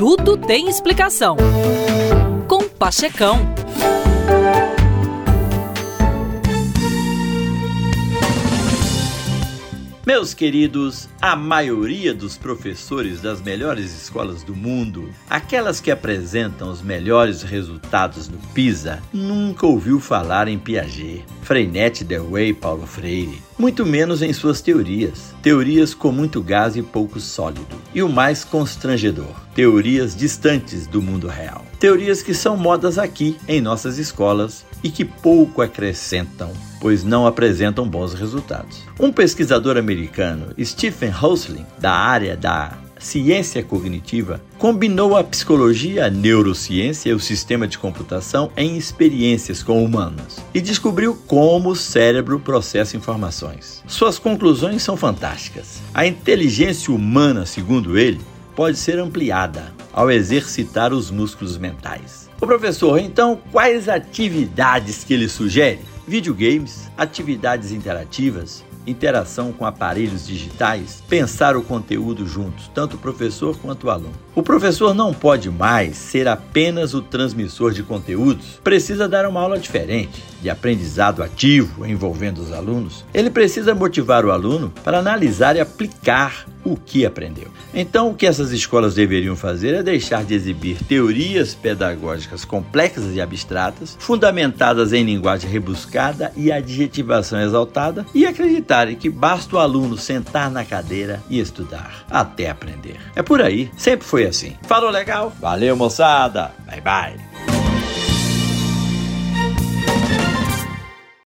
Tudo tem explicação. Com Pachecão. Meus queridos, a maioria dos professores das melhores escolas do mundo, aquelas que apresentam os melhores resultados no PISA, nunca ouviu falar em Piaget, Freinet, Dewey e Paulo Freire, muito menos em suas teorias, teorias com muito gás e pouco sólido. E o mais constrangedor, teorias distantes do mundo real. Teorias que são modas aqui em nossas escolas e que pouco acrescentam pois não apresentam bons resultados. Um pesquisador americano, Stephen Hosling, da área da ciência cognitiva, combinou a psicologia, a neurociência e o sistema de computação em experiências com humanos e descobriu como o cérebro processa informações. Suas conclusões são fantásticas. A inteligência humana, segundo ele, pode ser ampliada ao exercitar os músculos mentais. O professor, então, quais atividades que ele sugere? videogames, atividades interativas, interação com aparelhos digitais, pensar o conteúdo juntos, tanto o professor quanto o aluno. O professor não pode mais ser apenas o transmissor de conteúdos, precisa dar uma aula diferente, de aprendizado ativo envolvendo os alunos. Ele precisa motivar o aluno para analisar e aplicar o que aprendeu. Então, o que essas escolas deveriam fazer é deixar de exibir teorias pedagógicas complexas e abstratas, fundamentadas em linguagem rebuscada e adjetivação exaltada, e acreditarem que basta o aluno sentar na cadeira e estudar até aprender. É por aí, sempre foi assim. Falou legal? Valeu, moçada! Bye bye!